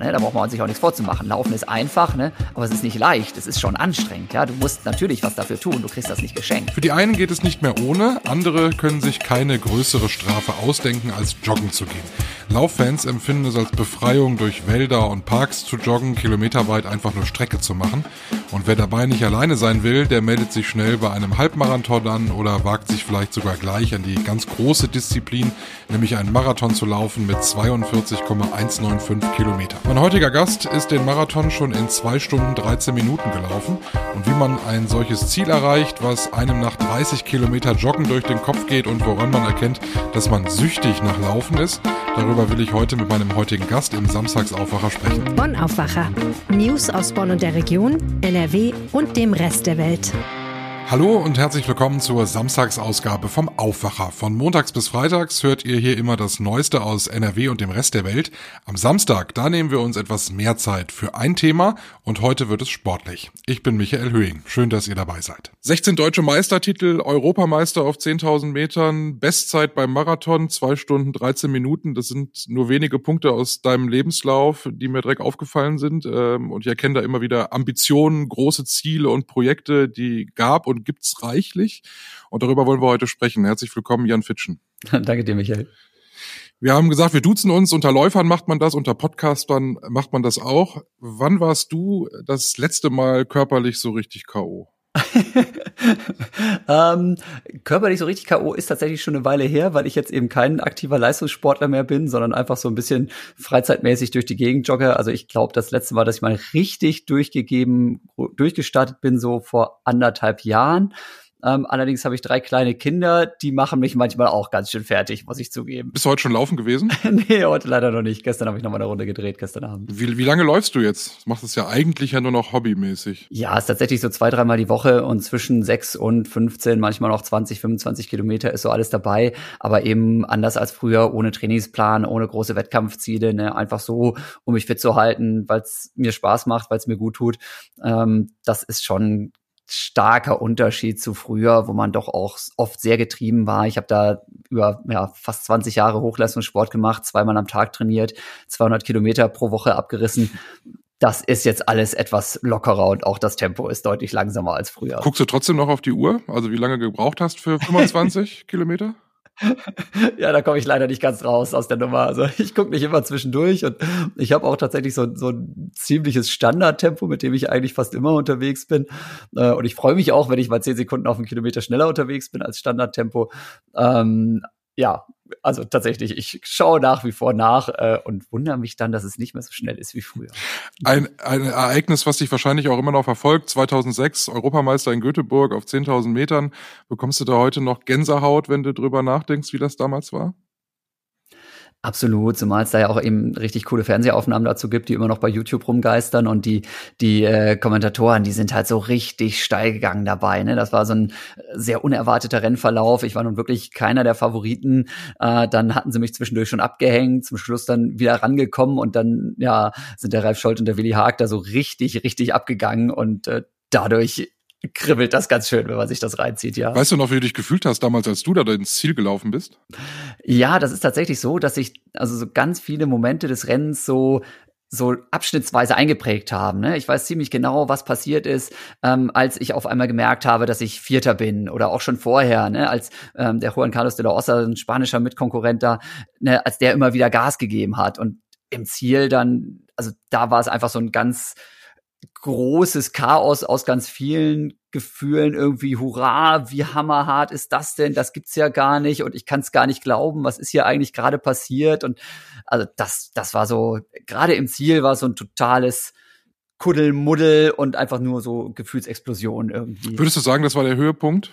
Ne? Da braucht man sich auch nichts vorzumachen. Laufen ist einfach, ne? aber es ist nicht leicht. Es ist schon anstrengend. Ja? Du musst natürlich was dafür tun. Du kriegst das nicht geschenkt. Für die einen geht es nicht mehr ohne. Andere können sich keine größere Strafe ausdenken, als joggen zu gehen. Lauffans empfinden es als Befreiung, durch Wälder und Parks zu joggen, kilometerweit einfach nur Strecke zu machen. Und wer dabei nicht alleine sein will, der meldet sich schnell bei einem Halbmarathon an oder wagt sich vielleicht sogar gleich an die ganz große Disziplin, nämlich einen Marathon zu laufen mit 42,195 Kilometer. Mein heutiger Gast ist den Marathon schon in 2 Stunden 13 Minuten gelaufen. Und wie man ein solches Ziel erreicht, was einem nach 30 Kilometer Joggen durch den Kopf geht und woran man erkennt, dass man süchtig nach Laufen ist, darüber will ich heute mit meinem heutigen Gast im Samstagsaufwacher sprechen. Bonn Aufwacher. News aus Bonn und der Region, NRW und dem Rest der Welt. Hallo und herzlich willkommen zur Samstagsausgabe vom Aufwacher. Von montags bis freitags hört ihr hier immer das Neueste aus NRW und dem Rest der Welt. Am Samstag, da nehmen wir uns etwas mehr Zeit für ein Thema und heute wird es sportlich. Ich bin Michael Höhing. Schön, dass ihr dabei seid. 16 deutsche Meistertitel, Europameister auf 10.000 Metern, Bestzeit beim Marathon, 2 Stunden 13 Minuten. Das sind nur wenige Punkte aus deinem Lebenslauf, die mir direkt aufgefallen sind. Ähm, und ich erkenne da immer wieder Ambitionen, große Ziele und Projekte, die gab und gibt's reichlich. Und darüber wollen wir heute sprechen. Herzlich willkommen, Jan Fitschen. Danke dir, Michael. Wir haben gesagt, wir duzen uns. Unter Läufern macht man das, unter Podcastern macht man das auch. Wann warst du das letzte Mal körperlich so richtig K.O.? ähm, körperlich so richtig K.O. ist tatsächlich schon eine Weile her, weil ich jetzt eben kein aktiver Leistungssportler mehr bin, sondern einfach so ein bisschen freizeitmäßig durch die Gegend jogge. Also ich glaube, das letzte Mal, dass ich mal richtig durchgegeben, durchgestartet bin, so vor anderthalb Jahren. Ähm, allerdings habe ich drei kleine Kinder, die machen mich manchmal auch ganz schön fertig, muss ich zugeben. Bist du heute schon laufen gewesen? nee, heute leider noch nicht. Gestern habe ich noch mal eine Runde gedreht, gestern Abend. Wie, wie lange läufst du jetzt? Du machst es ja eigentlich ja nur noch hobbymäßig. Ja, ist tatsächlich so zwei, dreimal die Woche und zwischen sechs und 15, manchmal noch 20, 25 Kilometer ist so alles dabei. Aber eben anders als früher, ohne Trainingsplan, ohne große Wettkampfziele, ne? einfach so, um mich fit zu halten, weil es mir Spaß macht, weil es mir gut tut. Ähm, das ist schon starker Unterschied zu früher, wo man doch auch oft sehr getrieben war. Ich habe da über ja, fast 20 Jahre Hochleistungssport gemacht, zweimal am Tag trainiert, 200 Kilometer pro Woche abgerissen. Das ist jetzt alles etwas lockerer und auch das Tempo ist deutlich langsamer als früher. Guckst du trotzdem noch auf die Uhr? Also wie lange gebraucht hast für 25 Kilometer? ja, da komme ich leider nicht ganz raus aus der Nummer. Also ich gucke nicht immer zwischendurch und ich habe auch tatsächlich so, so ein ziemliches Standardtempo, mit dem ich eigentlich fast immer unterwegs bin. Äh, und ich freue mich auch, wenn ich mal zehn Sekunden auf einen Kilometer schneller unterwegs bin als Standardtempo. Ähm, ja, also tatsächlich, ich schaue nach wie vor nach äh, und wundere mich dann, dass es nicht mehr so schnell ist wie früher. Ein, ein Ereignis, was dich wahrscheinlich auch immer noch verfolgt, 2006 Europameister in Göteborg auf 10.000 Metern. Bekommst du da heute noch Gänsehaut, wenn du drüber nachdenkst, wie das damals war? Absolut, zumal es da ja auch eben richtig coole Fernsehaufnahmen dazu gibt, die immer noch bei YouTube rumgeistern und die die äh, Kommentatoren, die sind halt so richtig steil gegangen dabei. Ne? Das war so ein sehr unerwarteter Rennverlauf. Ich war nun wirklich keiner der Favoriten. Äh, dann hatten sie mich zwischendurch schon abgehängt, zum Schluss dann wieder rangekommen und dann ja sind der Ralf Scholz und der Willi Haag da so richtig richtig abgegangen und äh, dadurch kribbelt das ganz schön, wenn man sich das reinzieht, ja. Weißt du noch, wie du dich gefühlt hast damals, als du da ins Ziel gelaufen bist? Ja, das ist tatsächlich so, dass sich also so ganz viele Momente des Rennens so so abschnittsweise eingeprägt haben. Ne? Ich weiß ziemlich genau, was passiert ist, ähm, als ich auf einmal gemerkt habe, dass ich Vierter bin oder auch schon vorher, ne? als ähm, der Juan Carlos de la Ossa, ein spanischer Mitkonkurrent da, ne? als der immer wieder Gas gegeben hat und im Ziel dann, also da war es einfach so ein ganz großes Chaos aus ganz vielen Gefühlen irgendwie, hurra, wie hammerhart ist das denn? Das gibt's ja gar nicht und ich kann es gar nicht glauben, was ist hier eigentlich gerade passiert? Und also das, das war so, gerade im Ziel war so ein totales Kuddelmuddel und einfach nur so Gefühlsexplosion irgendwie. Würdest du sagen, das war der Höhepunkt?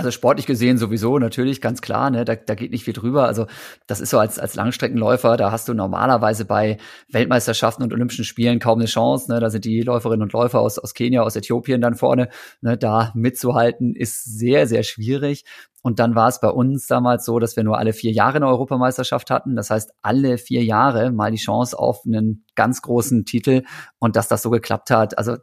Also sportlich gesehen sowieso, natürlich, ganz klar, ne, da, da geht nicht viel drüber. Also das ist so als, als Langstreckenläufer, da hast du normalerweise bei Weltmeisterschaften und Olympischen Spielen kaum eine Chance. Ne? Da sind die Läuferinnen und Läufer aus, aus Kenia, aus Äthiopien dann vorne. Ne? Da mitzuhalten ist sehr, sehr schwierig. Und dann war es bei uns damals so, dass wir nur alle vier Jahre eine Europameisterschaft hatten. Das heißt, alle vier Jahre mal die Chance auf einen ganz großen Titel und dass das so geklappt hat. Also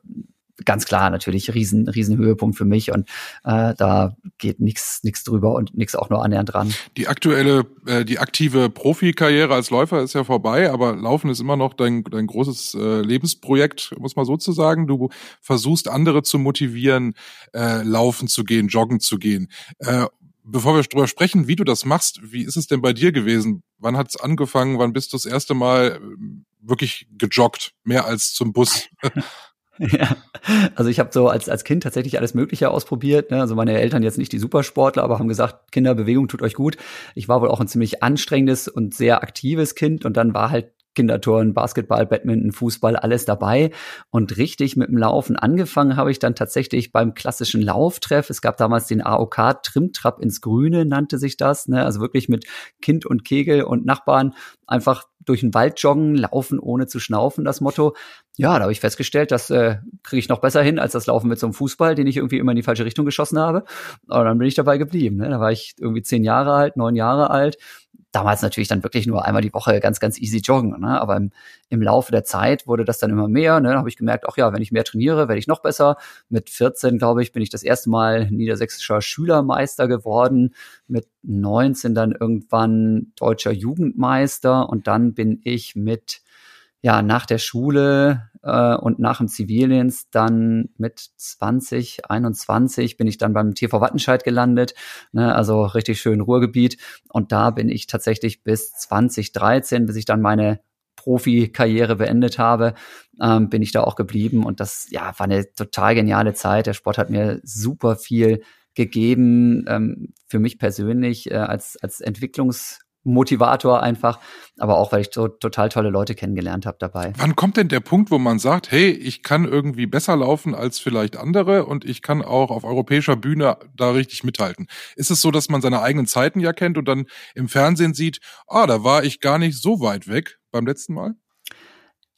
ganz klar natürlich riesen, riesen Höhepunkt für mich und äh, da geht nichts nichts drüber und nichts auch nur annähernd dran. Die aktuelle, äh, die aktive Profikarriere als Läufer ist ja vorbei, aber Laufen ist immer noch dein, dein großes äh, Lebensprojekt, muss man so zu sagen. Du versuchst andere zu motivieren, äh, laufen zu gehen, joggen zu gehen. Äh, bevor wir darüber sprechen, wie du das machst, wie ist es denn bei dir gewesen? Wann hat es angefangen? Wann bist du das erste Mal äh, wirklich gejoggt? Mehr als zum Bus? Ja, also ich habe so als, als Kind tatsächlich alles Mögliche ausprobiert. Ne? Also meine Eltern jetzt nicht die Supersportler, aber haben gesagt, Kinder, Bewegung tut euch gut. Ich war wohl auch ein ziemlich anstrengendes und sehr aktives Kind und dann war halt Kindertouren, Basketball, Badminton, Fußball, alles dabei. Und richtig mit dem Laufen angefangen habe ich dann tatsächlich beim klassischen Lauftreff. Es gab damals den AOK Trimtrap ins Grüne, nannte sich das. Ne? Also wirklich mit Kind und Kegel und Nachbarn einfach durch den Wald joggen, laufen ohne zu schnaufen, das Motto. Ja, da habe ich festgestellt, das äh, kriege ich noch besser hin als das Laufen mit so einem Fußball, den ich irgendwie immer in die falsche Richtung geschossen habe. Aber dann bin ich dabei geblieben. Ne? Da war ich irgendwie zehn Jahre alt, neun Jahre alt damals natürlich dann wirklich nur einmal die Woche ganz, ganz easy joggen. Ne? Aber im, im Laufe der Zeit wurde das dann immer mehr. Ne? Da habe ich gemerkt, ach ja, wenn ich mehr trainiere, werde ich noch besser. Mit 14, glaube ich, bin ich das erste Mal niedersächsischer Schülermeister geworden. Mit 19 dann irgendwann deutscher Jugendmeister. Und dann bin ich mit ja, nach der Schule äh, und nach dem Zivildienst dann mit 20, 21 bin ich dann beim TV Wattenscheid gelandet, ne, also richtig schön Ruhrgebiet. Und da bin ich tatsächlich bis 2013, bis ich dann meine Profikarriere beendet habe, ähm, bin ich da auch geblieben. Und das ja, war eine total geniale Zeit. Der Sport hat mir super viel gegeben, ähm, für mich persönlich äh, als, als Entwicklungs- Motivator einfach, aber auch, weil ich so total tolle Leute kennengelernt habe dabei. Wann kommt denn der Punkt, wo man sagt, hey, ich kann irgendwie besser laufen als vielleicht andere und ich kann auch auf europäischer Bühne da richtig mithalten? Ist es so, dass man seine eigenen Zeiten ja kennt und dann im Fernsehen sieht, ah, da war ich gar nicht so weit weg beim letzten Mal?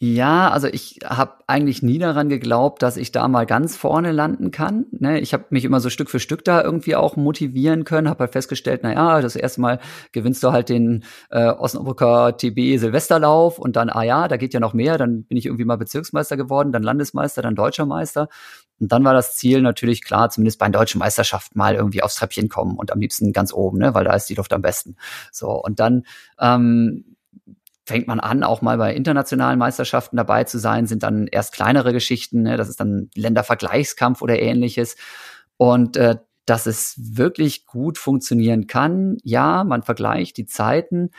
Ja, also ich habe eigentlich nie daran geglaubt, dass ich da mal ganz vorne landen kann. Ne? Ich habe mich immer so Stück für Stück da irgendwie auch motivieren können, habe halt festgestellt, na ja, das erste Mal gewinnst du halt den äh, Osnabrücker TB Silvesterlauf und dann, ah ja, da geht ja noch mehr, dann bin ich irgendwie mal Bezirksmeister geworden, dann Landesmeister, dann Deutscher Meister. Und dann war das Ziel natürlich klar, zumindest bei den deutschen Meisterschaften mal irgendwie aufs Treppchen kommen und am liebsten ganz oben, ne, weil da ist die Luft am besten. So, und dann ähm, fängt man an, auch mal bei internationalen Meisterschaften dabei zu sein, sind dann erst kleinere Geschichten, ne? das ist dann Ländervergleichskampf oder ähnliches. Und äh, dass es wirklich gut funktionieren kann, ja, man vergleicht die Zeiten,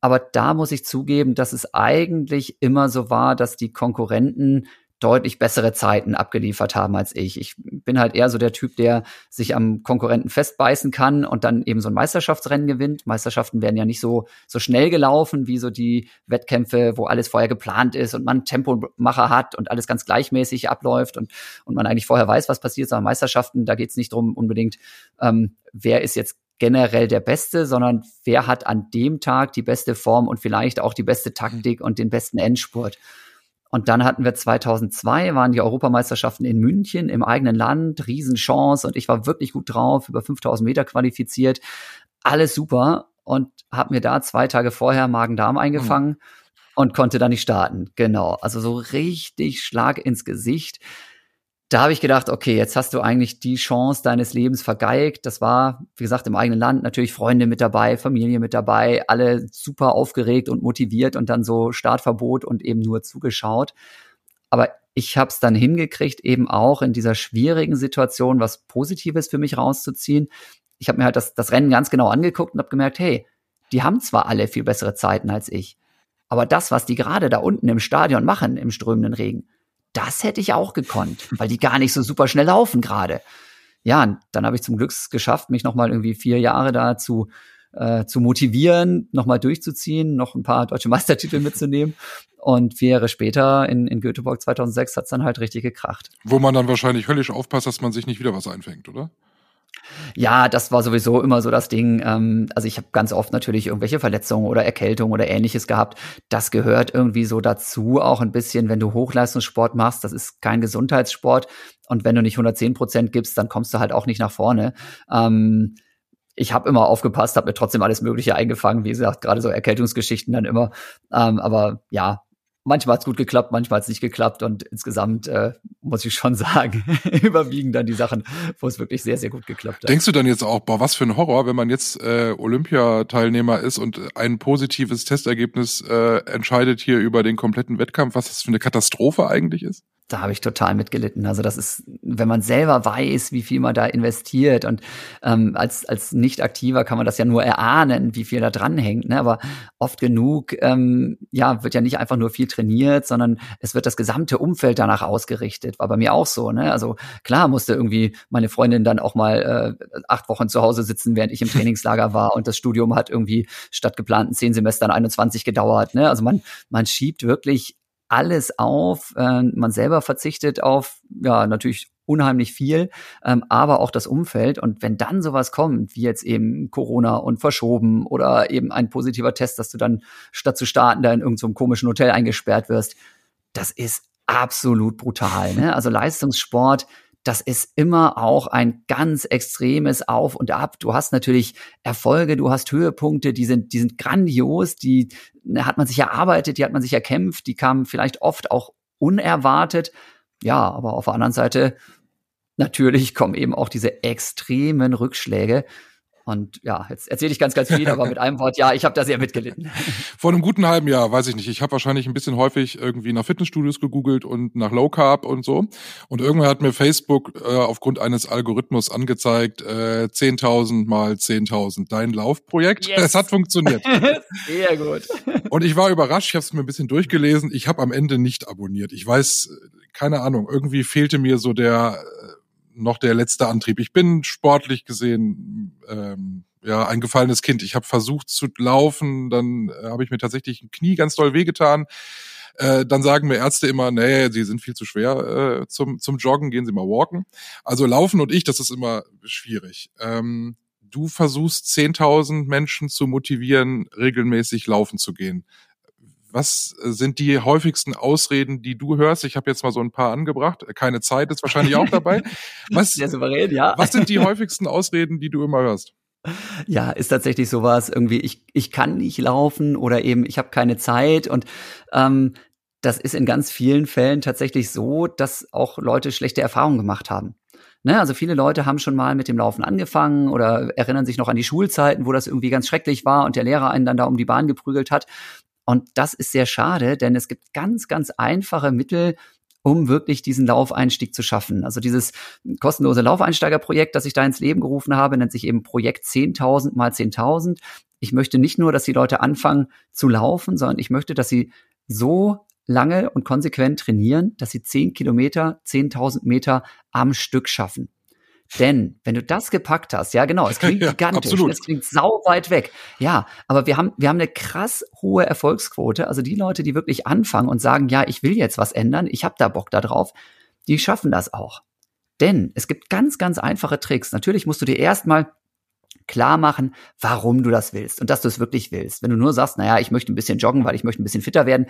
aber da muss ich zugeben, dass es eigentlich immer so war, dass die Konkurrenten deutlich bessere Zeiten abgeliefert haben als ich. Ich bin halt eher so der Typ, der sich am Konkurrenten festbeißen kann und dann eben so ein Meisterschaftsrennen gewinnt. Meisterschaften werden ja nicht so, so schnell gelaufen wie so die Wettkämpfe, wo alles vorher geplant ist und man Tempomacher hat und alles ganz gleichmäßig abläuft und, und man eigentlich vorher weiß, was passiert. Sondern Meisterschaften, da geht es nicht drum unbedingt, ähm, wer ist jetzt generell der Beste, sondern wer hat an dem Tag die beste Form und vielleicht auch die beste Taktik und den besten Endspurt. Und dann hatten wir 2002, waren die Europameisterschaften in München im eigenen Land, Riesenchance. Und ich war wirklich gut drauf, über 5000 Meter qualifiziert, alles super. Und habe mir da zwei Tage vorher Magen-Darm eingefangen mhm. und konnte dann nicht starten. Genau, also so richtig Schlag ins Gesicht da habe ich gedacht, okay, jetzt hast du eigentlich die Chance deines Lebens vergeigt. Das war, wie gesagt, im eigenen Land natürlich Freunde mit dabei, Familie mit dabei, alle super aufgeregt und motiviert und dann so Startverbot und eben nur zugeschaut. Aber ich habe es dann hingekriegt, eben auch in dieser schwierigen Situation was Positives für mich rauszuziehen. Ich habe mir halt das, das Rennen ganz genau angeguckt und habe gemerkt, hey, die haben zwar alle viel bessere Zeiten als ich, aber das, was die gerade da unten im Stadion machen, im strömenden Regen, das hätte ich auch gekonnt, weil die gar nicht so super schnell laufen gerade. Ja, dann habe ich zum Glück geschafft, mich nochmal irgendwie vier Jahre da zu, äh, zu motivieren, nochmal durchzuziehen, noch ein paar deutsche Meistertitel mitzunehmen. Und vier Jahre später in, in Göteborg 2006 hat's dann halt richtig gekracht. Wo man dann wahrscheinlich höllisch aufpasst, dass man sich nicht wieder was einfängt, oder? Ja, das war sowieso immer so das Ding. Ähm, also ich habe ganz oft natürlich irgendwelche Verletzungen oder Erkältungen oder ähnliches gehabt. Das gehört irgendwie so dazu, auch ein bisschen, wenn du Hochleistungssport machst. Das ist kein Gesundheitssport. Und wenn du nicht 110 Prozent gibst, dann kommst du halt auch nicht nach vorne. Ähm, ich habe immer aufgepasst, habe mir trotzdem alles Mögliche eingefangen. Wie gesagt, gerade so Erkältungsgeschichten dann immer. Ähm, aber ja, manchmal hat's gut geklappt, manchmal hat's nicht geklappt und insgesamt äh, muss ich schon sagen, überwiegen dann die Sachen, wo es wirklich sehr, sehr gut geklappt hat. Denkst du dann jetzt auch, boah, was für ein Horror, wenn man jetzt äh, Olympiateilnehmer ist und ein positives Testergebnis äh, entscheidet hier über den kompletten Wettkampf, was das für eine Katastrophe eigentlich ist? Da habe ich total mitgelitten. Also das ist, wenn man selber weiß, wie viel man da investiert und ähm, als als nicht aktiver kann man das ja nur erahnen, wie viel da dran hängt. Ne? Aber oft genug, ähm, ja, wird ja nicht einfach nur viel trainiert, sondern es wird das gesamte Umfeld danach ausgerichtet. War bei mir auch so. Ne? Also klar musste irgendwie meine Freundin dann auch mal äh, acht Wochen zu Hause sitzen, während ich im Trainingslager war und das Studium hat irgendwie statt geplanten zehn Semestern 21 gedauert. Ne? Also man man schiebt wirklich alles auf. Äh, man selber verzichtet auf, ja, natürlich unheimlich viel, ähm, aber auch das Umfeld. Und wenn dann sowas kommt, wie jetzt eben Corona und verschoben oder eben ein positiver Test, dass du dann statt zu starten da in irgendeinem so komischen Hotel eingesperrt wirst, das ist absolut brutal. Ne? Also Leistungssport das ist immer auch ein ganz extremes Auf und Ab. Du hast natürlich Erfolge, du hast Höhepunkte, die sind, die sind grandios, die ne, hat man sich erarbeitet, die hat man sich erkämpft, die kamen vielleicht oft auch unerwartet. Ja, aber auf der anderen Seite natürlich kommen eben auch diese extremen Rückschläge. Und ja, jetzt erzähle ich ganz, ganz viel, aber mit einem Wort, ja, ich habe da sehr mitgelitten. Vor einem guten halben Jahr, weiß ich nicht. Ich habe wahrscheinlich ein bisschen häufig irgendwie nach Fitnessstudios gegoogelt und nach Low Carb und so. Und irgendwann hat mir Facebook äh, aufgrund eines Algorithmus angezeigt, äh, 10.000 mal 10.000, dein Laufprojekt. Yes. Es hat funktioniert. sehr gut. Und ich war überrascht, ich habe es mir ein bisschen durchgelesen. Ich habe am Ende nicht abonniert. Ich weiß, keine Ahnung, irgendwie fehlte mir so der äh, noch der letzte Antrieb. Ich bin sportlich gesehen ähm, ja ein gefallenes Kind. Ich habe versucht zu laufen, dann äh, habe ich mir tatsächlich ein Knie ganz doll wehgetan. Äh, dann sagen mir Ärzte immer, nee, sie sind viel zu schwer äh, zum, zum Joggen, gehen Sie mal walken. Also laufen und ich, das ist immer schwierig. Ähm, du versuchst 10.000 Menschen zu motivieren, regelmäßig laufen zu gehen. Was sind die häufigsten Ausreden, die du hörst? Ich habe jetzt mal so ein paar angebracht. Keine Zeit ist wahrscheinlich auch dabei. Was, Sehr souverän, ja. was sind die häufigsten Ausreden, die du immer hörst? Ja, ist tatsächlich sowas irgendwie, ich, ich kann nicht laufen oder eben ich habe keine Zeit und ähm, das ist in ganz vielen Fällen tatsächlich so, dass auch Leute schlechte Erfahrungen gemacht haben. Ne, also viele Leute haben schon mal mit dem Laufen angefangen oder erinnern sich noch an die Schulzeiten, wo das irgendwie ganz schrecklich war und der Lehrer einen dann da um die Bahn geprügelt hat. Und das ist sehr schade, denn es gibt ganz, ganz einfache Mittel, um wirklich diesen Laufeinstieg zu schaffen. Also dieses kostenlose Laufeinsteigerprojekt, das ich da ins Leben gerufen habe, nennt sich eben Projekt 10.000 mal 10.000. Ich möchte nicht nur, dass die Leute anfangen zu laufen, sondern ich möchte, dass sie so lange und konsequent trainieren, dass sie 10 Kilometer, 10.000 Meter am Stück schaffen. Denn wenn du das gepackt hast, ja genau, es klingt ja, gigantisch, absolut. es klingt sau weit weg. Ja, aber wir haben, wir haben eine krass hohe Erfolgsquote. Also die Leute, die wirklich anfangen und sagen, ja, ich will jetzt was ändern, ich habe da Bock da drauf, die schaffen das auch. Denn es gibt ganz, ganz einfache Tricks. Natürlich musst du dir erstmal klar machen, warum du das willst und dass du es wirklich willst. Wenn du nur sagst, naja, ich möchte ein bisschen joggen, weil ich möchte ein bisschen fitter werden,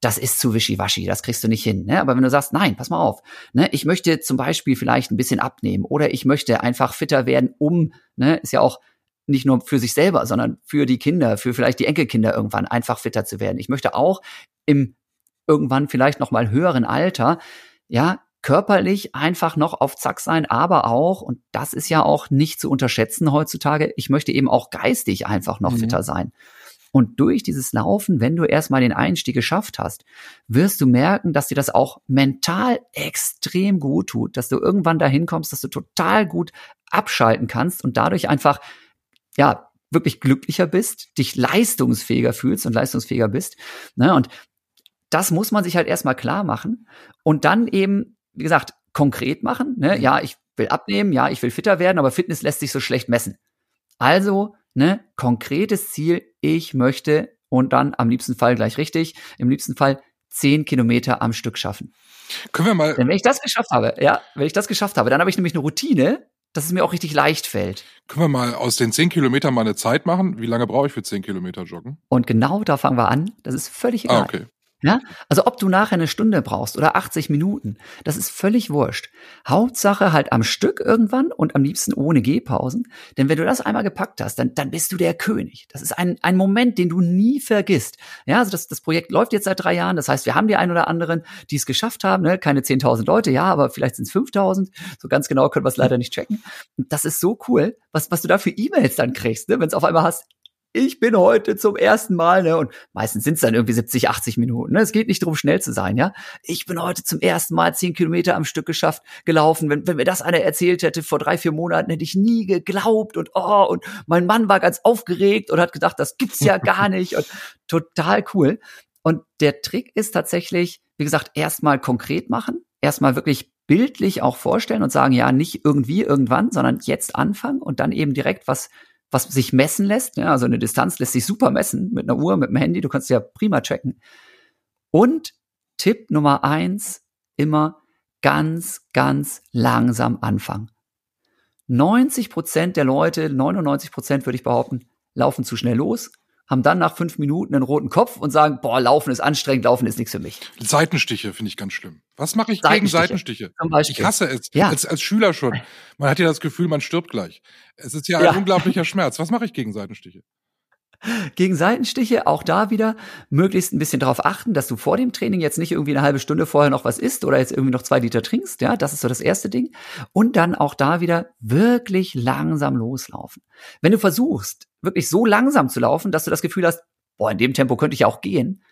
das ist zu wischiwaschi, das kriegst du nicht hin. Ne? Aber wenn du sagst, nein, pass mal auf, ne? ich möchte zum Beispiel vielleicht ein bisschen abnehmen oder ich möchte einfach fitter werden, um, ne, ist ja auch nicht nur für sich selber, sondern für die Kinder, für vielleicht die Enkelkinder irgendwann einfach fitter zu werden. Ich möchte auch im irgendwann vielleicht noch mal höheren Alter, ja, körperlich einfach noch auf Zack sein, aber auch, und das ist ja auch nicht zu unterschätzen heutzutage, ich möchte eben auch geistig einfach noch mhm. fitter sein. Und durch dieses Laufen, wenn du erstmal den Einstieg geschafft hast, wirst du merken, dass dir das auch mental extrem gut tut, dass du irgendwann dahin kommst, dass du total gut abschalten kannst und dadurch einfach, ja, wirklich glücklicher bist, dich leistungsfähiger fühlst und leistungsfähiger bist. Ne? Und das muss man sich halt erstmal klar machen und dann eben, wie gesagt, konkret machen. Ne? Ja, ich will abnehmen, ja, ich will fitter werden, aber Fitness lässt sich so schlecht messen. Also ne, konkretes Ziel, ich möchte und dann am liebsten Fall gleich richtig, im liebsten Fall zehn Kilometer am Stück schaffen. Können wir mal. Denn wenn ich das geschafft habe, ja, wenn ich das geschafft habe, dann habe ich nämlich eine Routine, dass es mir auch richtig leicht fällt. Können wir mal aus den zehn Kilometern mal eine Zeit machen? Wie lange brauche ich für zehn Kilometer joggen? Und genau da fangen wir an. Das ist völlig ah, egal. Ah, okay. Ja, also ob du nachher eine Stunde brauchst oder 80 Minuten, das ist völlig wurscht. Hauptsache halt am Stück irgendwann und am liebsten ohne Gehpausen. Denn wenn du das einmal gepackt hast, dann, dann bist du der König. Das ist ein, ein Moment, den du nie vergisst. Ja, also das, das Projekt läuft jetzt seit drei Jahren. Das heißt, wir haben die ein oder anderen, die es geschafft haben. Ne? Keine 10.000 Leute, ja, aber vielleicht sind es 5.000. So ganz genau können wir es leider nicht checken. Und das ist so cool, was, was du da für E-Mails dann kriegst, ne? wenn es auf einmal hast, ich bin heute zum ersten Mal, ne, und meistens sind es dann irgendwie 70, 80 Minuten. Ne? Es geht nicht darum, schnell zu sein, ja. Ich bin heute zum ersten Mal zehn Kilometer am Stück geschafft, gelaufen. Wenn, wenn mir das einer erzählt hätte vor drei, vier Monaten, hätte ich nie geglaubt und oh, und mein Mann war ganz aufgeregt und hat gedacht, das gibt's ja gar nicht und total cool. Und der Trick ist tatsächlich, wie gesagt, erstmal konkret machen, erstmal wirklich bildlich auch vorstellen und sagen, ja, nicht irgendwie irgendwann, sondern jetzt anfangen und dann eben direkt was was sich messen lässt. Ja, also eine Distanz lässt sich super messen mit einer Uhr, mit dem Handy. Du kannst ja prima checken. Und Tipp Nummer eins, immer ganz, ganz langsam anfangen. 90 Prozent der Leute, 99 Prozent würde ich behaupten, laufen zu schnell los, haben dann nach fünf Minuten einen roten Kopf und sagen, boah, Laufen ist anstrengend, Laufen ist nichts für mich. Seitenstiche finde ich ganz schlimm. Was mache ich Seitenstiche, gegen Seitenstiche? Ich hasse es. Ja. Als, als Schüler schon. Man hat ja das Gefühl, man stirbt gleich. Es ist ja ein ja. unglaublicher Schmerz. Was mache ich gegen Seitenstiche? Gegen Seitenstiche auch da wieder möglichst ein bisschen darauf achten, dass du vor dem Training jetzt nicht irgendwie eine halbe Stunde vorher noch was isst oder jetzt irgendwie noch zwei Liter trinkst. Ja, das ist so das erste Ding. Und dann auch da wieder wirklich langsam loslaufen. Wenn du versuchst, wirklich so langsam zu laufen, dass du das Gefühl hast, boah, in dem Tempo könnte ich ja auch gehen,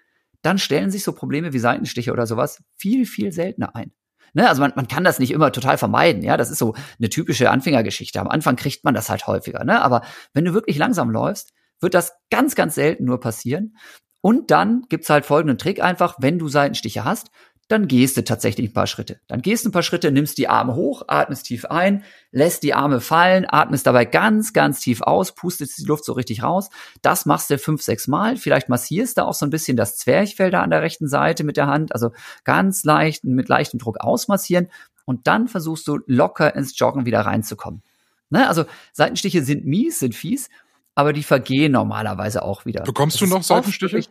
dann stellen sich so Probleme wie Seitenstiche oder sowas viel, viel seltener ein. Ne, also man, man kann das nicht immer total vermeiden, ja. Das ist so eine typische Anfängergeschichte. Am Anfang kriegt man das halt häufiger, ne? Aber wenn du wirklich langsam läufst, wird das ganz, ganz selten nur passieren. Und dann gibt's halt folgenden Trick einfach, wenn du Seitenstiche hast, dann gehst du tatsächlich ein paar Schritte. Dann gehst du ein paar Schritte, nimmst die Arme hoch, atmest tief ein, lässt die Arme fallen, atmest dabei ganz, ganz tief aus, pustest die Luft so richtig raus. Das machst du fünf, sechs Mal. Vielleicht massierst du auch so ein bisschen das Zwerchfell da an der rechten Seite mit der Hand, also ganz leicht, mit leichtem Druck ausmassieren. Und dann versuchst du locker ins Joggen wieder reinzukommen. Ne? Also Seitenstiche sind mies, sind fies aber die vergehen normalerweise auch wieder. Bekommst das du noch Seitenstiche?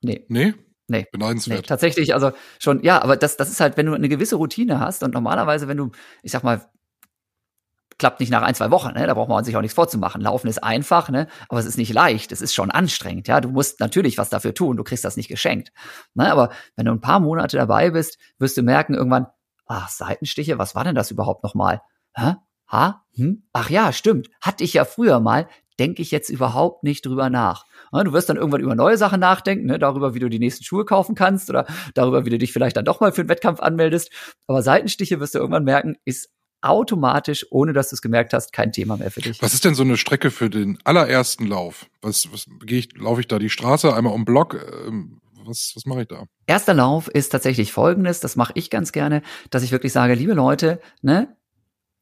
Nee. Nee? Nee. Beneidenswert. Nee, tatsächlich, also schon, ja, aber das, das ist halt, wenn du eine gewisse Routine hast und normalerweise, wenn du, ich sag mal, klappt nicht nach ein, zwei Wochen, ne? da braucht man sich auch nichts vorzumachen. Laufen ist einfach, ne? aber es ist nicht leicht, es ist schon anstrengend, ja. Du musst natürlich was dafür tun, du kriegst das nicht geschenkt. Ne? Aber wenn du ein paar Monate dabei bist, wirst du merken irgendwann, ach, Seitenstiche, was war denn das überhaupt nochmal? Hä? Ha? Hm? Ach ja, stimmt. Hatte ich ja früher mal denke ich jetzt überhaupt nicht drüber nach. Du wirst dann irgendwann über neue Sachen nachdenken, ne, darüber, wie du die nächsten Schuhe kaufen kannst oder darüber, wie du dich vielleicht dann doch mal für einen Wettkampf anmeldest. Aber Seitenstiche wirst du irgendwann merken, ist automatisch, ohne dass du es gemerkt hast, kein Thema mehr für dich. Was ist denn so eine Strecke für den allerersten Lauf? Was, was gehe ich, laufe ich da die Straße einmal um Block? Ähm, was, was mache ich da? Erster Lauf ist tatsächlich folgendes, das mache ich ganz gerne, dass ich wirklich sage, liebe Leute, ne,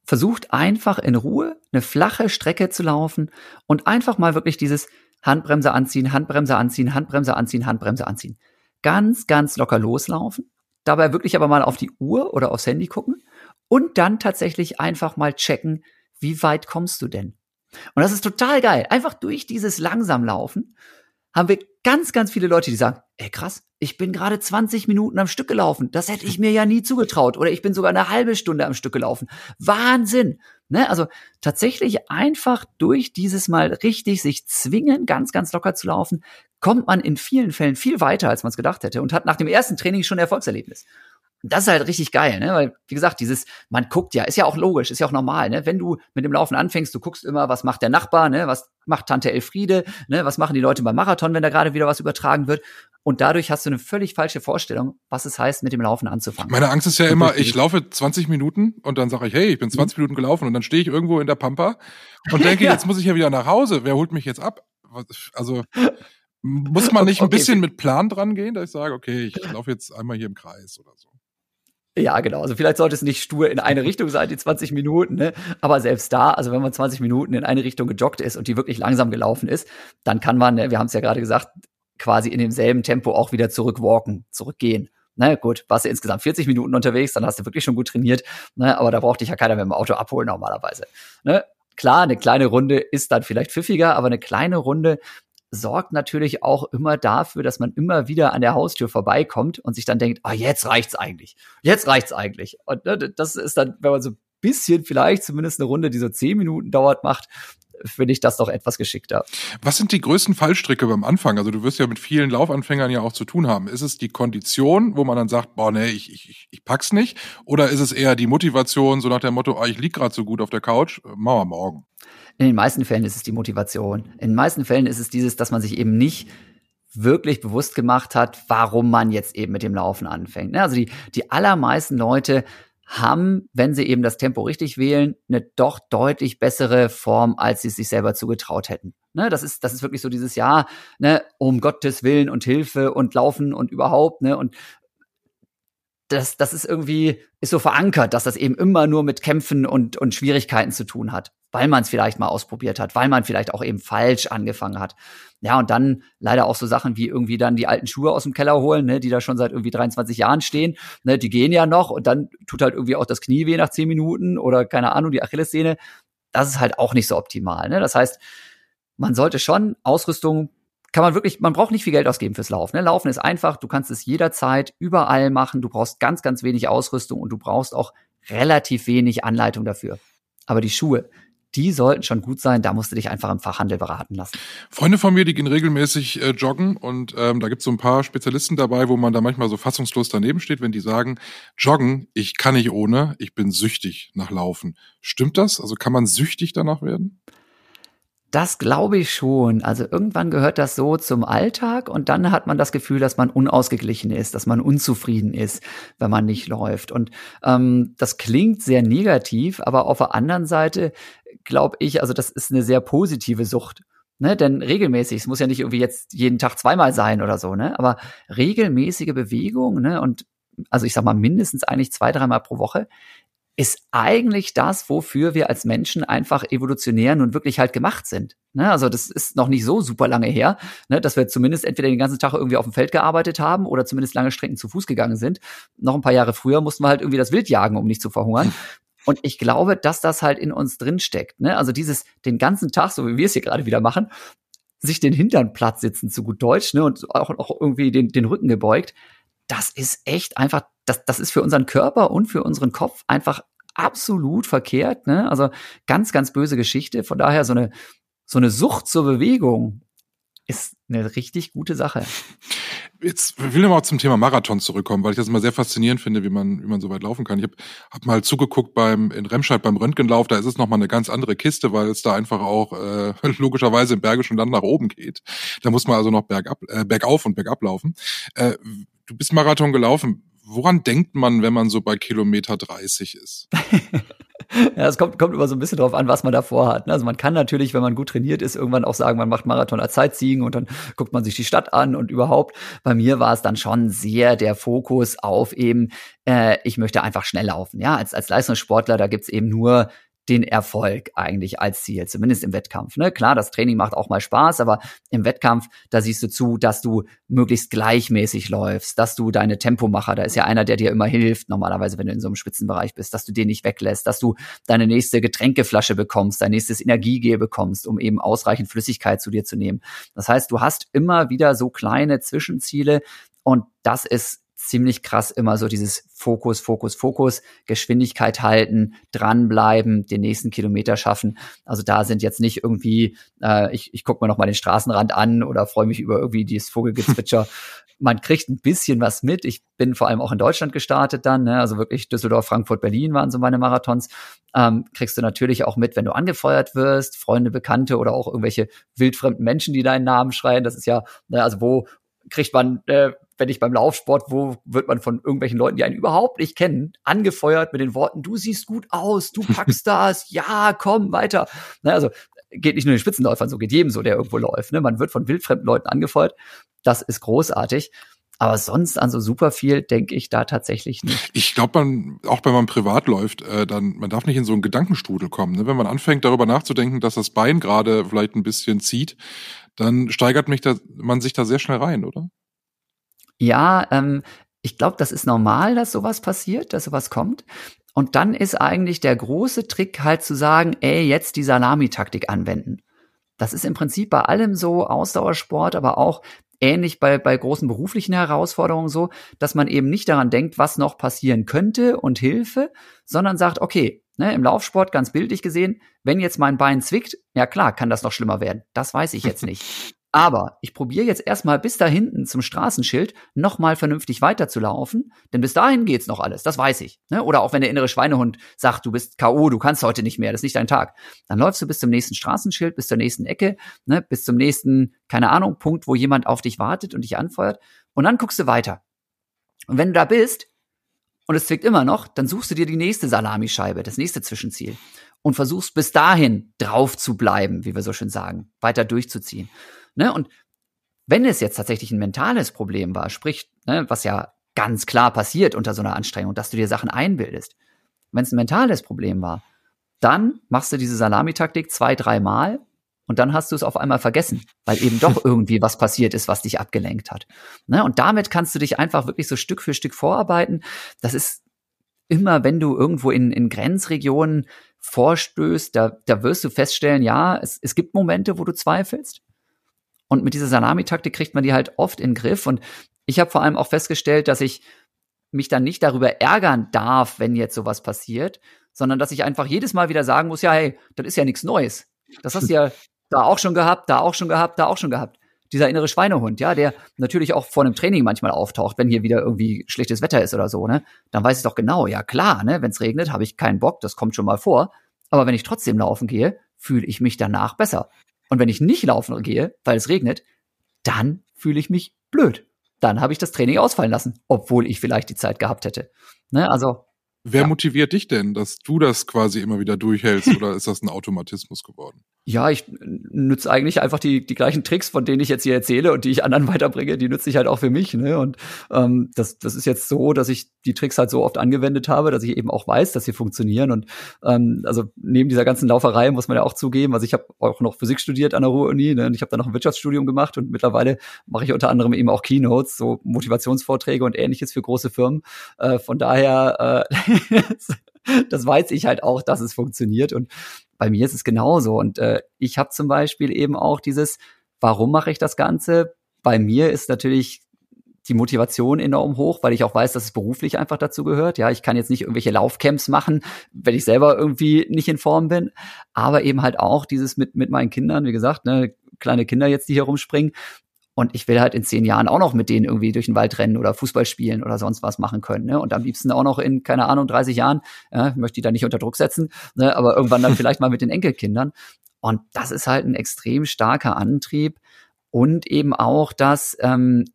versucht einfach in Ruhe eine flache Strecke zu laufen und einfach mal wirklich dieses Handbremse anziehen, Handbremse anziehen, Handbremse anziehen, Handbremse anziehen. Ganz, ganz locker loslaufen. Dabei wirklich aber mal auf die Uhr oder aufs Handy gucken und dann tatsächlich einfach mal checken, wie weit kommst du denn? Und das ist total geil. Einfach durch dieses langsam laufen haben wir ganz, ganz viele Leute, die sagen, ey krass, ich bin gerade 20 Minuten am Stück gelaufen. Das hätte ich mir ja nie zugetraut. Oder ich bin sogar eine halbe Stunde am Stück gelaufen. Wahnsinn! Ne? Also tatsächlich einfach durch dieses Mal richtig sich zwingen, ganz, ganz locker zu laufen, kommt man in vielen Fällen viel weiter, als man es gedacht hätte und hat nach dem ersten Training schon ein Erfolgserlebnis das ist halt richtig geil, ne? Weil, wie gesagt, dieses, man guckt ja, ist ja auch logisch, ist ja auch normal, ne? Wenn du mit dem Laufen anfängst, du guckst immer, was macht der Nachbar, ne? Was macht Tante Elfriede, ne? Was machen die Leute beim Marathon, wenn da gerade wieder was übertragen wird? Und dadurch hast du eine völlig falsche Vorstellung, was es heißt, mit dem Laufen anzufangen. Meine Angst ist ja immer, ich laufe 20 Minuten und dann sage ich, hey, ich bin 20 mhm. Minuten gelaufen und dann stehe ich irgendwo in der Pampa und denke, ja. jetzt muss ich ja wieder nach Hause. Wer holt mich jetzt ab? Also, muss man nicht ein okay. bisschen mit Plan dran gehen, dass ich sage, okay, ich laufe jetzt einmal hier im Kreis oder so? Ja, genau. Also vielleicht sollte es nicht stur in eine Richtung sein, die 20 Minuten, ne? Aber selbst da, also wenn man 20 Minuten in eine Richtung gejoggt ist und die wirklich langsam gelaufen ist, dann kann man, ne, wir haben es ja gerade gesagt, quasi in demselben Tempo auch wieder zurückwalken, zurückgehen. Na ne, gut, warst du insgesamt 40 Minuten unterwegs, dann hast du wirklich schon gut trainiert, ne, aber da braucht dich ja keiner mit dem Auto abholen normalerweise. Ne? Klar, eine kleine Runde ist dann vielleicht pfiffiger, aber eine kleine Runde sorgt natürlich auch immer dafür, dass man immer wieder an der Haustür vorbeikommt und sich dann denkt, ah, jetzt reicht's eigentlich. Jetzt reicht's eigentlich. Und ne, das ist dann, wenn man so bisschen vielleicht zumindest eine Runde, die so zehn Minuten dauert, macht, finde ich das doch etwas geschickter. Was sind die größten Fallstricke beim Anfang? Also du wirst ja mit vielen Laufanfängern ja auch zu tun haben. Ist es die Kondition, wo man dann sagt, boah, nee, ich, ich, ich pack's nicht? Oder ist es eher die Motivation, so nach dem Motto, ah, ich lieg gerade so gut auf der Couch, machen wir morgen? In den meisten Fällen ist es die Motivation. In den meisten Fällen ist es dieses, dass man sich eben nicht wirklich bewusst gemacht hat, warum man jetzt eben mit dem Laufen anfängt. Ne, also die, die allermeisten Leute haben, wenn sie eben das Tempo richtig wählen, eine doch deutlich bessere Form, als sie es sich selber zugetraut hätten. Ne, das ist, das ist wirklich so dieses Jahr, ne, um Gottes Willen und Hilfe und Laufen und überhaupt, ne, und das, das ist irgendwie, ist so verankert, dass das eben immer nur mit Kämpfen und, und Schwierigkeiten zu tun hat, weil man es vielleicht mal ausprobiert hat, weil man vielleicht auch eben falsch angefangen hat. Ja, und dann leider auch so Sachen wie irgendwie dann die alten Schuhe aus dem Keller holen, ne, die da schon seit irgendwie 23 Jahren stehen, ne, die gehen ja noch und dann tut halt irgendwie auch das Knie weh nach 10 Minuten oder keine Ahnung, die Achillessehne. Das ist halt auch nicht so optimal, ne? Das heißt, man sollte schon Ausrüstung kann man wirklich, man braucht nicht viel Geld ausgeben fürs Laufen. Ne? Laufen ist einfach, du kannst es jederzeit überall machen, du brauchst ganz, ganz wenig Ausrüstung und du brauchst auch relativ wenig Anleitung dafür. Aber die Schuhe, die sollten schon gut sein, da musst du dich einfach im Fachhandel beraten lassen. Freunde von mir, die gehen regelmäßig äh, joggen und ähm, da gibt es so ein paar Spezialisten dabei, wo man da manchmal so fassungslos daneben steht, wenn die sagen, joggen, ich kann nicht ohne, ich bin süchtig nach Laufen. Stimmt das? Also kann man süchtig danach werden? Das glaube ich schon. Also irgendwann gehört das so zum Alltag und dann hat man das Gefühl, dass man unausgeglichen ist, dass man unzufrieden ist, wenn man nicht läuft. Und ähm, das klingt sehr negativ, aber auf der anderen Seite glaube ich, also das ist eine sehr positive Sucht. Ne, denn regelmäßig, es muss ja nicht irgendwie jetzt jeden Tag zweimal sein oder so, ne? Aber regelmäßige Bewegung, ne, und also ich sag mal mindestens eigentlich zwei, dreimal pro Woche, ist eigentlich das, wofür wir als Menschen einfach evolutionär nun wirklich halt gemacht sind. Ne? Also das ist noch nicht so super lange her, ne? dass wir zumindest entweder den ganzen Tag irgendwie auf dem Feld gearbeitet haben oder zumindest lange Strecken zu Fuß gegangen sind. Noch ein paar Jahre früher mussten wir halt irgendwie das Wild jagen, um nicht zu verhungern. Und ich glaube, dass das halt in uns drin steckt. Ne? Also dieses den ganzen Tag, so wie wir es hier gerade wieder machen, sich den Hintern platt sitzen, zu gut Deutsch, ne? und auch, auch irgendwie den, den Rücken gebeugt das ist echt einfach, das, das ist für unseren Körper und für unseren Kopf einfach absolut verkehrt. Ne? Also ganz, ganz böse Geschichte. Von daher so eine, so eine Sucht zur Bewegung ist eine richtig gute Sache. Jetzt will ich mal zum Thema Marathon zurückkommen, weil ich das immer sehr faszinierend finde, wie man, wie man so weit laufen kann. Ich habe hab mal zugeguckt beim in Remscheid beim Röntgenlauf, da ist es nochmal eine ganz andere Kiste, weil es da einfach auch äh, logischerweise im Bergischen Land nach oben geht. Da muss man also noch bergab, äh, bergauf und bergab laufen. Äh, du bist Marathon gelaufen. Woran denkt man, wenn man so bei Kilometer 30 ist? ja, es kommt, kommt immer so ein bisschen drauf an, was man davor hat. Ne? Also man kann natürlich, wenn man gut trainiert ist, irgendwann auch sagen, man macht Marathon als Sightseeing und dann guckt man sich die Stadt an und überhaupt. Bei mir war es dann schon sehr der Fokus auf eben, äh, ich möchte einfach schnell laufen. Ja, als, als Leistungssportler, da gibt's eben nur den Erfolg eigentlich als Ziel, zumindest im Wettkampf. Ne? Klar, das Training macht auch mal Spaß, aber im Wettkampf, da siehst du zu, dass du möglichst gleichmäßig läufst, dass du deine Tempomacher, da ist ja einer, der dir immer hilft, normalerweise, wenn du in so einem Spitzenbereich bist, dass du den nicht weglässt, dass du deine nächste Getränkeflasche bekommst, dein nächstes Energiegel bekommst, um eben ausreichend Flüssigkeit zu dir zu nehmen. Das heißt, du hast immer wieder so kleine Zwischenziele und das ist ziemlich krass immer so dieses Fokus, Fokus, Fokus, Geschwindigkeit halten, dranbleiben, den nächsten Kilometer schaffen. Also da sind jetzt nicht irgendwie, äh, ich, ich gucke mir noch mal den Straßenrand an oder freue mich über irgendwie dieses Vogelgezwitscher. Man kriegt ein bisschen was mit. Ich bin vor allem auch in Deutschland gestartet dann, ne? also wirklich Düsseldorf, Frankfurt, Berlin waren so meine Marathons. Ähm, kriegst du natürlich auch mit, wenn du angefeuert wirst, Freunde, Bekannte oder auch irgendwelche wildfremden Menschen, die deinen Namen schreien. Das ist ja, ne, also wo kriegt man äh, wenn ich beim Laufsport, wo wird man von irgendwelchen Leuten, die einen überhaupt nicht kennen, angefeuert mit den Worten, du siehst gut aus, du packst das, ja, komm, weiter. Ne, also geht nicht nur den Spitzenläufern so, geht jedem so, der irgendwo läuft. Ne? Man wird von wildfremden Leuten angefeuert. Das ist großartig. Aber sonst an so super viel denke ich da tatsächlich nicht. Ich glaube, man, auch wenn man privat läuft, äh, dann, man darf nicht in so einen Gedankenstrudel kommen. Ne? Wenn man anfängt, darüber nachzudenken, dass das Bein gerade vielleicht ein bisschen zieht, dann steigert mich da, man sich da sehr schnell rein, oder? Ja, ähm, ich glaube, das ist normal, dass sowas passiert, dass sowas kommt. Und dann ist eigentlich der große Trick halt zu sagen, ey, jetzt die Salamitaktik anwenden. Das ist im Prinzip bei allem so, Ausdauersport, aber auch ähnlich bei, bei großen beruflichen Herausforderungen so, dass man eben nicht daran denkt, was noch passieren könnte und Hilfe, sondern sagt, okay, ne, im Laufsport ganz bildlich gesehen, wenn jetzt mein Bein zwickt, ja klar, kann das noch schlimmer werden. Das weiß ich jetzt nicht. Aber ich probiere jetzt erstmal bis da hinten zum Straßenschild nochmal vernünftig weiterzulaufen, denn bis dahin geht's noch alles, das weiß ich. Ne? Oder auch wenn der innere Schweinehund sagt, du bist K.O., du kannst heute nicht mehr, das ist nicht dein Tag. Dann läufst du bis zum nächsten Straßenschild, bis zur nächsten Ecke, ne? bis zum nächsten, keine Ahnung, Punkt, wo jemand auf dich wartet und dich anfeuert. Und dann guckst du weiter. Und wenn du da bist und es zwickt immer noch, dann suchst du dir die nächste Salamischeibe, das nächste Zwischenziel und versuchst bis dahin drauf zu bleiben, wie wir so schön sagen, weiter durchzuziehen. Ne? Und wenn es jetzt tatsächlich ein mentales Problem war, sprich, ne, was ja ganz klar passiert unter so einer Anstrengung, dass du dir Sachen einbildest, wenn es ein mentales Problem war, dann machst du diese Salamitaktik zwei, dreimal und dann hast du es auf einmal vergessen, weil eben doch irgendwie was passiert ist, was dich abgelenkt hat. Ne? Und damit kannst du dich einfach wirklich so Stück für Stück vorarbeiten. Das ist immer, wenn du irgendwo in, in Grenzregionen vorstößt, da, da wirst du feststellen, ja, es, es gibt Momente, wo du zweifelst. Und mit dieser Salamitaktik kriegt man die halt oft in den Griff. Und ich habe vor allem auch festgestellt, dass ich mich dann nicht darüber ärgern darf, wenn jetzt sowas passiert, sondern dass ich einfach jedes Mal wieder sagen muss, ja, hey, das ist ja nichts Neues. Das hast du ja da auch schon gehabt, da auch schon gehabt, da auch schon gehabt. Dieser innere Schweinehund, ja, der natürlich auch vor einem Training manchmal auftaucht, wenn hier wieder irgendwie schlechtes Wetter ist oder so, ne? Dann weiß ich doch genau, ja klar, ne, wenn es regnet, habe ich keinen Bock, das kommt schon mal vor. Aber wenn ich trotzdem laufen gehe, fühle ich mich danach besser. Und wenn ich nicht laufen gehe, weil es regnet, dann fühle ich mich blöd. Dann habe ich das Training ausfallen lassen, obwohl ich vielleicht die Zeit gehabt hätte. Ne, also Wer ja. motiviert dich denn, dass du das quasi immer wieder durchhältst oder ist das ein Automatismus geworden? Ja, ich nütze eigentlich einfach die, die gleichen Tricks, von denen ich jetzt hier erzähle und die ich anderen weiterbringe, die nütze ich halt auch für mich. Ne? Und ähm, das, das ist jetzt so, dass ich die Tricks halt so oft angewendet habe, dass ich eben auch weiß, dass sie funktionieren. Und ähm, also neben dieser ganzen Lauferei muss man ja auch zugeben, also ich habe auch noch Physik studiert an der Ruhr-Uni ne? und ich habe dann noch ein Wirtschaftsstudium gemacht und mittlerweile mache ich unter anderem eben auch Keynotes, so Motivationsvorträge und ähnliches für große Firmen. Äh, von daher äh, das weiß ich halt auch, dass es funktioniert. Und bei mir ist es genauso. Und äh, ich habe zum Beispiel eben auch dieses, warum mache ich das Ganze? Bei mir ist natürlich die Motivation enorm hoch, weil ich auch weiß, dass es beruflich einfach dazu gehört. Ja, ich kann jetzt nicht irgendwelche Laufcamps machen, wenn ich selber irgendwie nicht in Form bin, aber eben halt auch dieses mit mit meinen Kindern, wie gesagt, ne, kleine Kinder jetzt, die hier rumspringen, und ich will halt in zehn Jahren auch noch mit denen irgendwie durch den Wald rennen oder Fußball spielen oder sonst was machen können. Ne? Und am liebsten auch noch in, keine Ahnung, 30 Jahren, ja, möchte die da nicht unter Druck setzen, ne? aber irgendwann dann vielleicht mal mit den Enkelkindern. Und das ist halt ein extrem starker Antrieb. Und eben auch, dass ähm,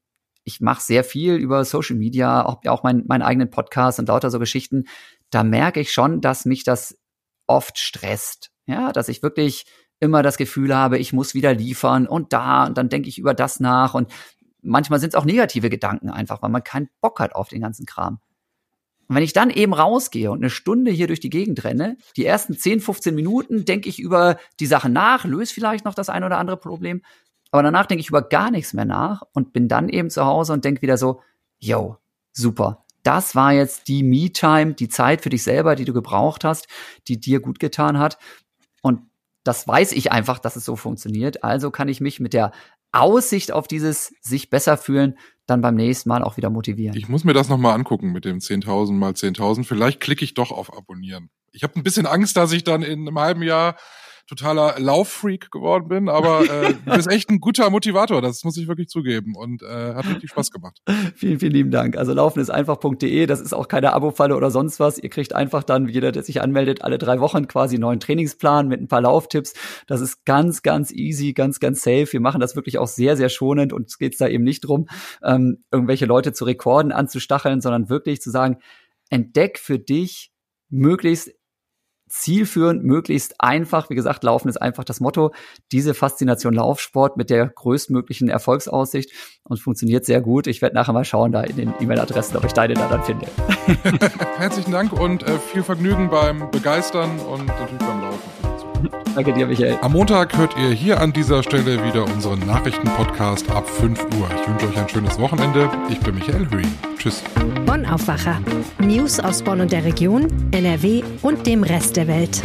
ich mache sehr viel über Social Media, auch, auch mein, meinen eigenen Podcast und lauter so Geschichten. Da merke ich schon, dass mich das oft stresst. Ja, dass ich wirklich immer das Gefühl habe, ich muss wieder liefern und da und dann denke ich über das nach und manchmal sind es auch negative Gedanken einfach, weil man keinen Bock hat auf den ganzen Kram. Und wenn ich dann eben rausgehe und eine Stunde hier durch die Gegend renne, die ersten 10, 15 Minuten denke ich über die Sache nach, löse vielleicht noch das ein oder andere Problem, aber danach denke ich über gar nichts mehr nach und bin dann eben zu Hause und denke wieder so, yo, super. Das war jetzt die Me-Time, die Zeit für dich selber, die du gebraucht hast, die dir gut getan hat. Und das weiß ich einfach, dass es so funktioniert. Also kann ich mich mit der Aussicht auf dieses sich besser fühlen dann beim nächsten Mal auch wieder motivieren. Ich muss mir das nochmal angucken mit dem 10.000 mal 10.000. Vielleicht klicke ich doch auf Abonnieren. Ich habe ein bisschen Angst, dass ich dann in einem halben Jahr totaler Lauffreak geworden bin, aber äh, du bist echt ein guter Motivator, das muss ich wirklich zugeben und äh, hat richtig Spaß gemacht. vielen, vielen lieben Dank. Also laufen ist einfach.de, das ist auch keine Abo-Falle oder sonst was. Ihr kriegt einfach dann, jeder, der sich anmeldet, alle drei Wochen quasi einen neuen Trainingsplan mit ein paar Lauftipps. Das ist ganz, ganz easy, ganz, ganz safe. Wir machen das wirklich auch sehr, sehr schonend und es geht da eben nicht drum, ähm, irgendwelche Leute zu Rekorden anzustacheln, sondern wirklich zu sagen, entdeck für dich möglichst zielführend, möglichst einfach. Wie gesagt, Laufen ist einfach das Motto. Diese Faszination Laufsport mit der größtmöglichen Erfolgsaussicht und funktioniert sehr gut. Ich werde nachher mal schauen da in den E-Mail-Adressen, ob ich deine da dann finde. Herzlichen Dank und äh, viel Vergnügen beim Begeistern und natürlich beim Laufen. Danke dir, Michael. Am Montag hört ihr hier an dieser Stelle wieder unseren Nachrichtenpodcast ab 5 Uhr. Ich wünsche euch ein schönes Wochenende. Ich bin Michael Höhing. Tschüss. Bonn Aufwacher. News aus Bonn und der Region, NRW und dem Rest der Welt.